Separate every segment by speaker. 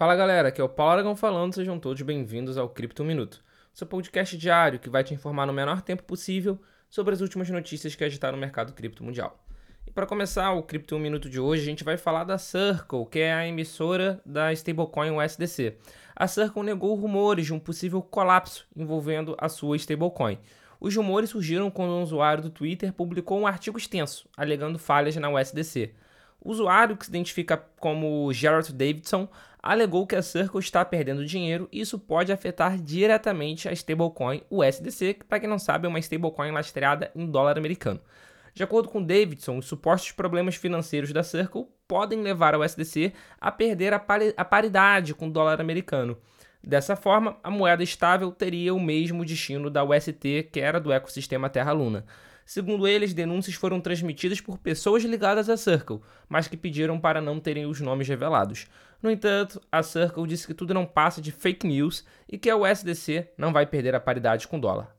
Speaker 1: Fala galera, aqui é o Paulo Aragão falando, sejam todos bem-vindos ao Cripto Minuto, seu podcast diário que vai te informar no menor tempo possível sobre as últimas notícias que agitaram o mercado cripto mundial. E para começar o Cripto Minuto de hoje, a gente vai falar da Circle, que é a emissora da stablecoin USDC. A Circle negou rumores de um possível colapso envolvendo a sua stablecoin. Os rumores surgiram quando um usuário do Twitter publicou um artigo extenso alegando falhas na USDC. O usuário, que se identifica como Gerard Davidson, alegou que a Circle está perdendo dinheiro e isso pode afetar diretamente a stablecoin USDC, que, para quem não sabe, é uma stablecoin lastreada em dólar americano. De acordo com Davidson, os supostos problemas financeiros da Circle podem levar a USDC a perder a, a paridade com o dólar americano. Dessa forma, a moeda estável teria o mesmo destino da UST, que era do ecossistema Terra-Luna. Segundo eles, denúncias foram transmitidas por pessoas ligadas à Circle, mas que pediram para não terem os nomes revelados. No entanto, a Circle disse que tudo não passa de fake news e que a USDC não vai perder a paridade com o dólar.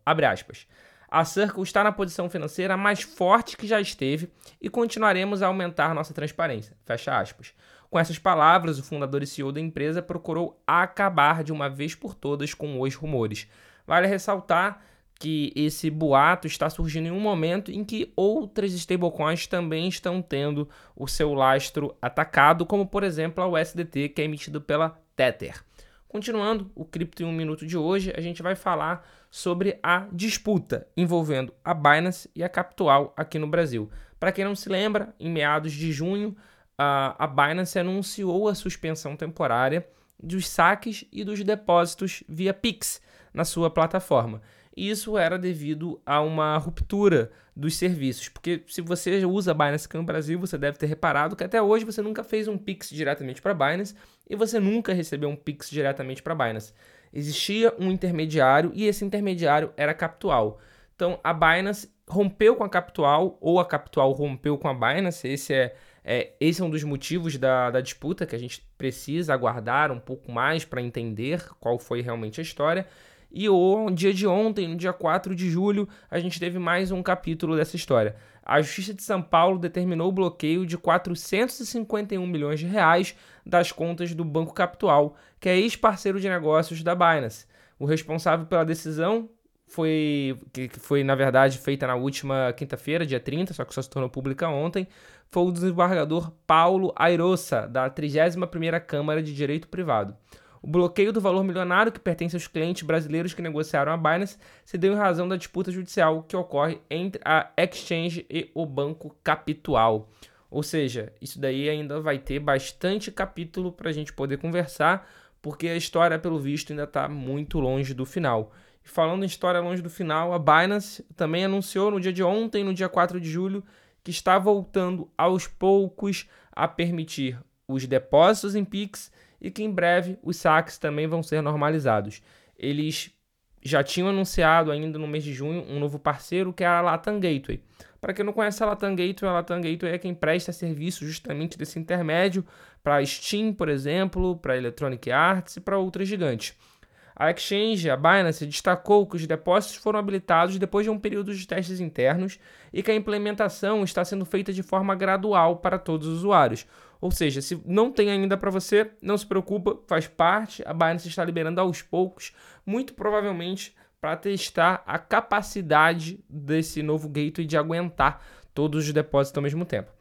Speaker 1: A Circle está na posição financeira mais forte que já esteve e continuaremos a aumentar nossa transparência. Fecha aspas. Com essas palavras, o fundador e CEO da empresa procurou acabar de uma vez por todas com os rumores. Vale ressaltar que esse boato está surgindo em um momento em que outras stablecoins também estão tendo o seu lastro atacado, como por exemplo a USDT, que é emitido pela Tether. Continuando o Cripto em um Minuto de hoje, a gente vai falar sobre a disputa envolvendo a Binance e a Capital aqui no Brasil. Para quem não se lembra, em meados de junho, a Binance anunciou a suspensão temporária dos saques e dos depósitos via Pix na sua plataforma. Isso era devido a uma ruptura dos serviços, porque se você usa Binance no Brasil, você deve ter reparado que até hoje você nunca fez um Pix diretamente para Binance e você nunca recebeu um Pix diretamente para Binance. Existia um intermediário e esse intermediário era a Capital. Então a Binance rompeu com a Capital ou a Capital rompeu com a Binance, esse é é, esse é um dos motivos da, da disputa que a gente precisa aguardar um pouco mais para entender qual foi realmente a história. E no dia de ontem, no dia 4 de julho, a gente teve mais um capítulo dessa história. A Justiça de São Paulo determinou o bloqueio de 451 milhões de reais das contas do Banco Capital, que é ex-parceiro de negócios da Binance. O responsável pela decisão foi que foi na verdade feita na última quinta-feira, dia 30, só que só se tornou pública ontem, foi o desembargador Paulo Airosa, da 31ª Câmara de Direito Privado. O bloqueio do valor milionário que pertence aos clientes brasileiros que negociaram a Binance se deu em razão da disputa judicial que ocorre entre a Exchange e o Banco Capital. Ou seja, isso daí ainda vai ter bastante capítulo para a gente poder conversar, porque a história, pelo visto, ainda está muito longe do final. E falando em história longe do final, a Binance também anunciou no dia de ontem, no dia 4 de julho, que está voltando aos poucos a permitir os depósitos em Pix e que em breve os saques também vão ser normalizados. Eles já tinham anunciado ainda no mês de junho um novo parceiro que é a Latam Gateway. Para quem não conhece a Latam Gateway, a Latam Gateway é quem presta serviço justamente desse intermédio para Steam, por exemplo, para Electronic Arts e para outras gigantes. A Exchange, a Binance, destacou que os depósitos foram habilitados depois de um período de testes internos e que a implementação está sendo feita de forma gradual para todos os usuários. Ou seja, se não tem ainda para você, não se preocupa, faz parte, a Binance está liberando aos poucos, muito provavelmente para testar a capacidade desse novo gateway de aguentar todos os depósitos ao mesmo tempo.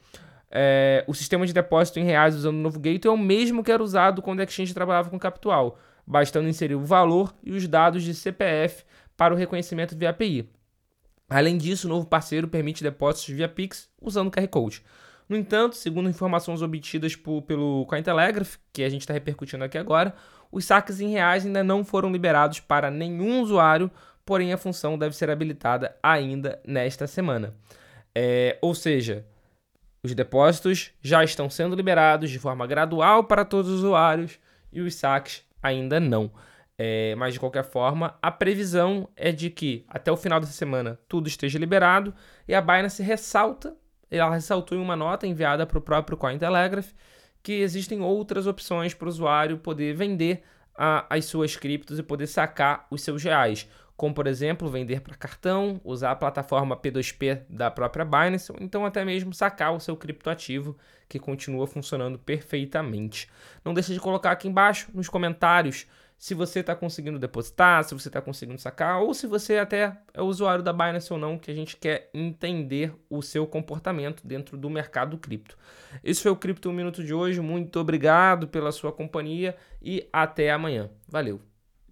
Speaker 1: É, o sistema de depósito em reais usando o novo gateway é o mesmo que era usado quando a Exchange trabalhava com Capital bastando inserir o valor e os dados de CPF para o reconhecimento via API. Além disso, o novo parceiro permite depósitos via Pix usando QR Code. No entanto, segundo informações obtidas por, pelo Cointelegraph, que a gente está repercutindo aqui agora, os saques em reais ainda não foram liberados para nenhum usuário, porém a função deve ser habilitada ainda nesta semana. É, ou seja, os depósitos já estão sendo liberados de forma gradual para todos os usuários e os saques ainda não. É, mas de qualquer forma, a previsão é de que até o final dessa semana tudo esteja liberado e a Binance ressalta, ela ressaltou em uma nota enviada para o próprio Cointelegraph que existem outras opções para o usuário poder vender a, as suas criptos e poder sacar os seus reais, como por exemplo vender para cartão, usar a plataforma P2P da própria Binance, ou então até mesmo sacar o seu criptoativo que continua funcionando perfeitamente. Não deixe de colocar aqui embaixo nos comentários se você está conseguindo depositar, se você está conseguindo sacar, ou se você até é usuário da Binance ou não, que a gente quer entender o seu comportamento dentro do mercado cripto. Esse foi o Cripto 1 Minuto de hoje. Muito obrigado pela sua companhia e até amanhã. Valeu!